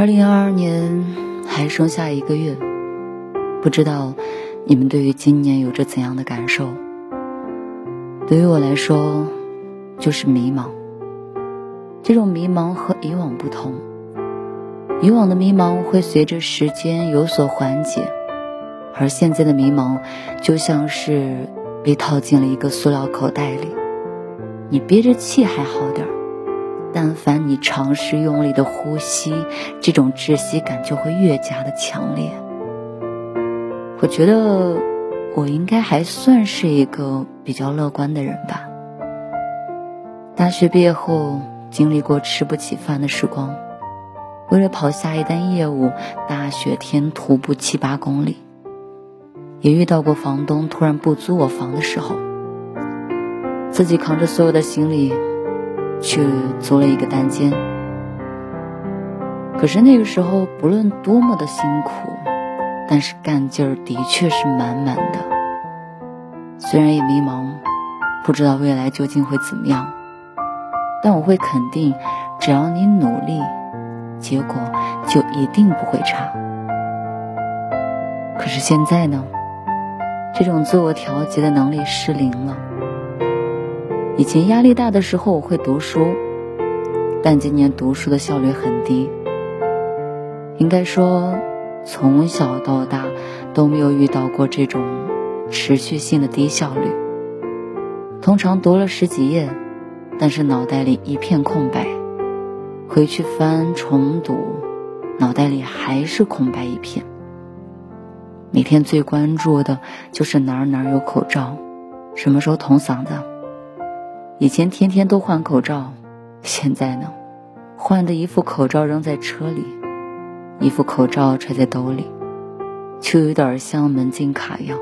二零二二年还剩下一个月，不知道你们对于今年有着怎样的感受？对于我来说，就是迷茫。这种迷茫和以往不同，以往的迷茫会随着时间有所缓解，而现在的迷茫就像是被套进了一个塑料口袋里，你憋着气还好点儿。但凡你尝试用力的呼吸，这种窒息感就会越加的强烈。我觉得我应该还算是一个比较乐观的人吧。大学毕业后，经历过吃不起饭的时光，为了跑下一单业务，大雪天徒步七八公里，也遇到过房东突然不租我房的时候，自己扛着所有的行李。去租了一个单间，可是那个时候不论多么的辛苦，但是干劲儿的确是满满的。虽然也迷茫，不知道未来究竟会怎么样，但我会肯定，只要你努力，结果就一定不会差。可是现在呢，这种自我调节的能力失灵了。以前压力大的时候我会读书，但今年读书的效率很低。应该说，从小到大都没有遇到过这种持续性的低效率。通常读了十几页，但是脑袋里一片空白，回去翻重读，脑袋里还是空白一片。每天最关注的就是哪儿哪儿有口罩，什么时候捅嗓子。以前天天都换口罩，现在呢，换的一副口罩扔在车里，一副口罩揣在兜里，就有点像门禁卡一样，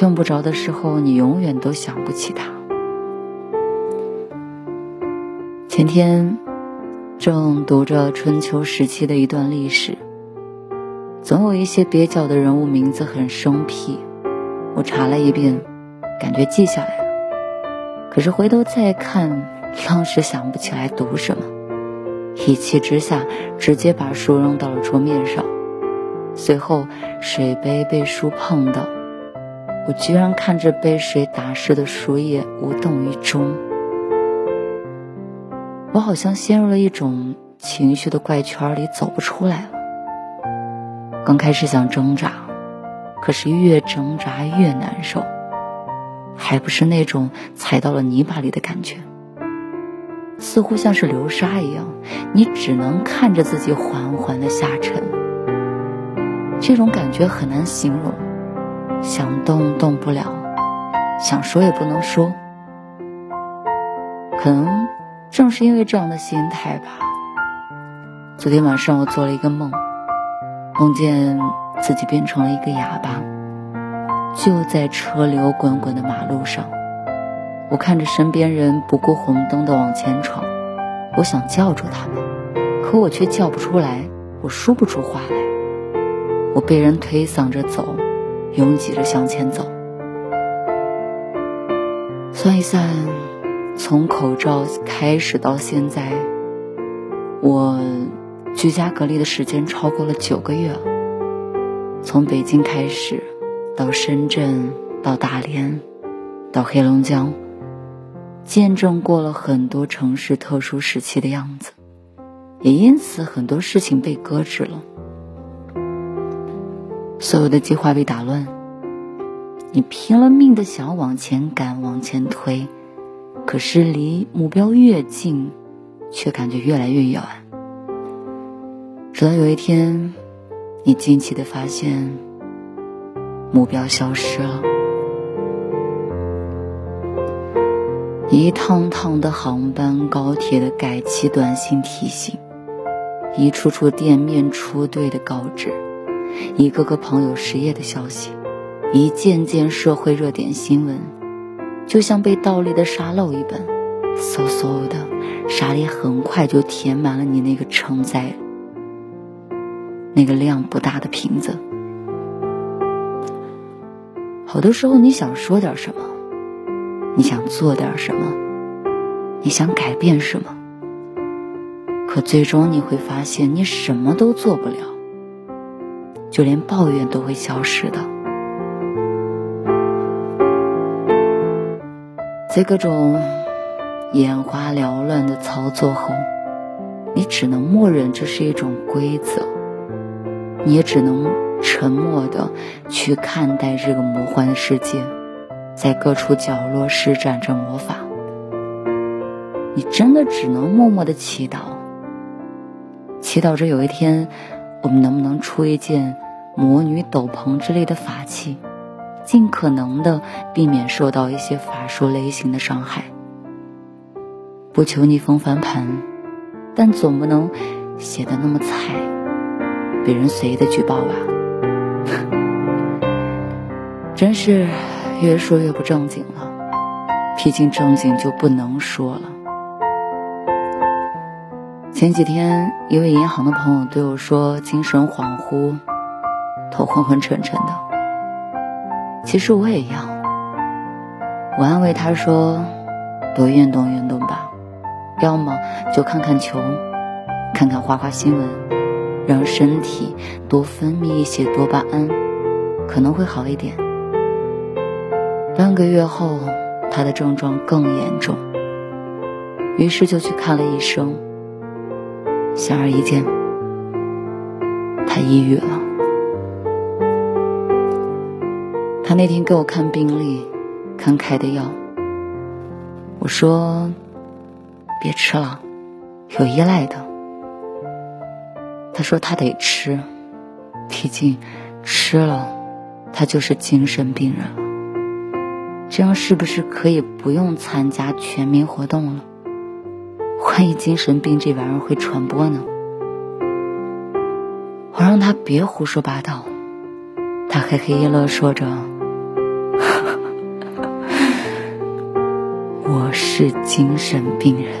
用不着的时候你永远都想不起它。前天正读着春秋时期的一段历史，总有一些蹩脚的人物名字很生僻，我查了一遍，感觉记下来。可是回头再看，当时想不起来读什么，一气之下直接把书扔到了桌面上，随后水杯被书碰到，我居然看着被水打湿的书页无动于衷，我好像陷入了一种情绪的怪圈里走不出来了。刚开始想挣扎，可是越挣扎越难受。还不是那种踩到了泥巴里的感觉，似乎像是流沙一样，你只能看着自己缓缓的下沉。这种感觉很难形容，想动动不了，想说也不能说。可能正是因为这样的心态吧。昨天晚上我做了一个梦，梦见自己变成了一个哑巴。就在车流滚滚的马路上，我看着身边人不顾红灯的往前闯，我想叫住他们，可我却叫不出来，我说不出话来。我被人推搡着走，拥挤着向前走。算一算，从口罩开始到现在，我居家隔离的时间超过了九个月。从北京开始。到深圳，到大连，到黑龙江，见证过了很多城市特殊时期的样子，也因此很多事情被搁置了，所有的计划被打乱。你拼了命的想往前赶，往前推，可是离目标越近，却感觉越来越远。直到有一天，你惊奇的发现。目标消失了。一趟趟的航班、高铁的改期短信提醒，一处处店面出队的告知，一个个朋友失业的消息，一件件社会热点新闻，就像被倒立的沙漏一般，嗖嗖的，沙粒很快就填满了你那个承载那个量不大的瓶子。有的时候，你想说点什么？你想做点什么？你想改变什么？可最终你会发现，你什么都做不了，就连抱怨都会消失的。在各种眼花缭乱的操作后，你只能默认这是一种规则，你也只能沉默的去看待这个魔幻的世界。在各处角落施展着魔法，你真的只能默默的祈祷，祈祷着有一天，我们能不能出一件魔女斗篷之类的法器，尽可能的避免受到一些法术类型的伤害。不求逆风翻盘，但总不能写的那么菜，被人随意的举报吧？真是。越说越不正经了，毕竟正经就不能说了。前几天，一位银行的朋友对我说：“精神恍惚，头昏昏沉沉的。”其实我也一样。我安慰他说：“多运动运动吧，要么就看看球，看看花花新闻，让身体多分泌一些多巴胺，可能会好一点。”半个月后，他的症状更严重，于是就去看了医生。显而易见，他抑郁了。他那天给我看病历，看开的药。我说：“别吃了，有依赖的。”他说：“他得吃，毕竟吃了，他就是精神病人了。”这样是不是可以不用参加全民活动了？万一精神病这玩意儿会传播呢？我让他别胡说八道，他嘿嘿一乐，说着：“我是精神病人。”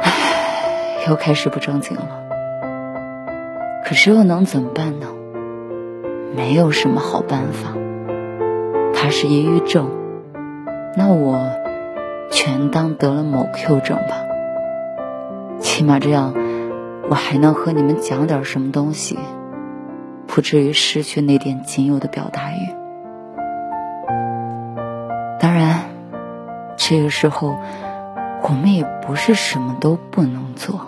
唉，又开始不正经了。可是又能怎么办呢？没有什么好办法。他是抑郁症，那我全当得了某 Q 症吧。起码这样，我还能和你们讲点什么东西，不至于失去那点仅有的表达欲。当然，这个时候我们也不是什么都不能做，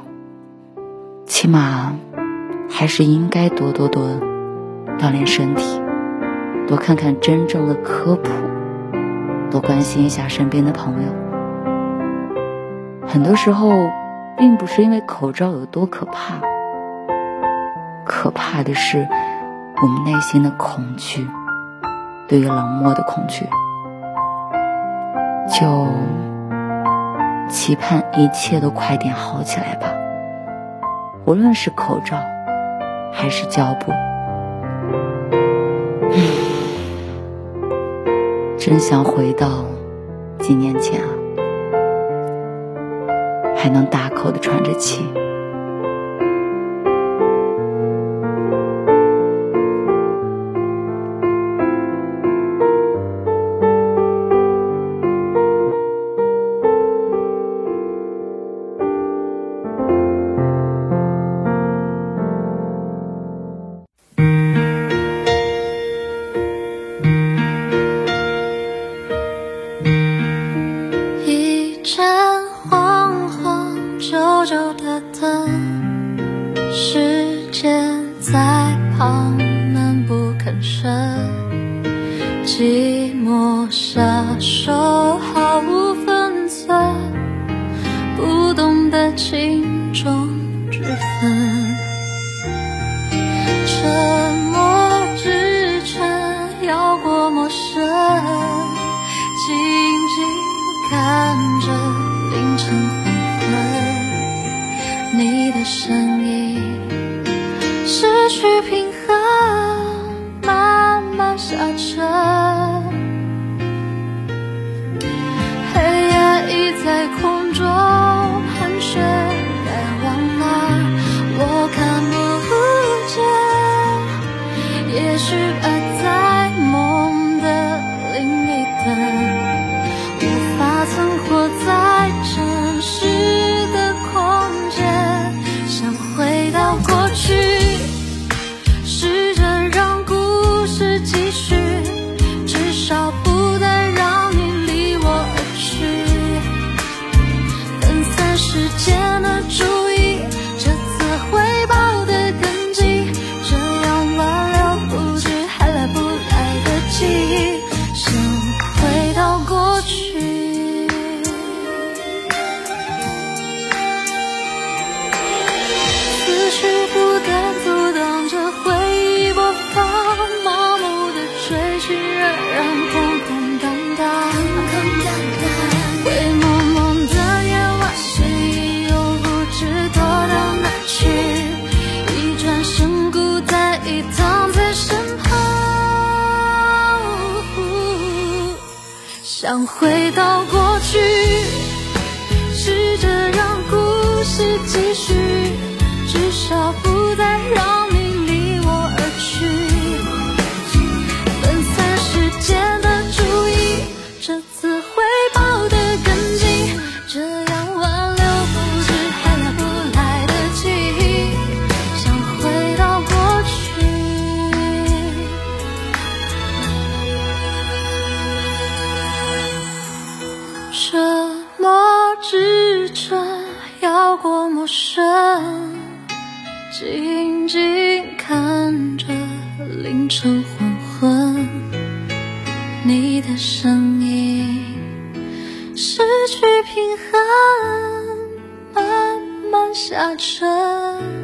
起码还是应该多多多锻炼身体。多看看真正的科普，多关心一下身边的朋友。很多时候，并不是因为口罩有多可怕，可怕的是我们内心的恐惧，对于冷漠的恐惧。就期盼一切都快点好起来吧，无论是口罩，还是胶布。真想回到几年前啊，还能大口的喘着气。寂寞下手，毫无分寸，不懂得轻重之分。沉默支撑，有过陌生，静静看着凌晨黄昏，你的身影失去平衡，慢慢下沉。想回到过去试着让故事继续至少不再让看着凌晨黄昏你的声音失去平衡慢慢下沉。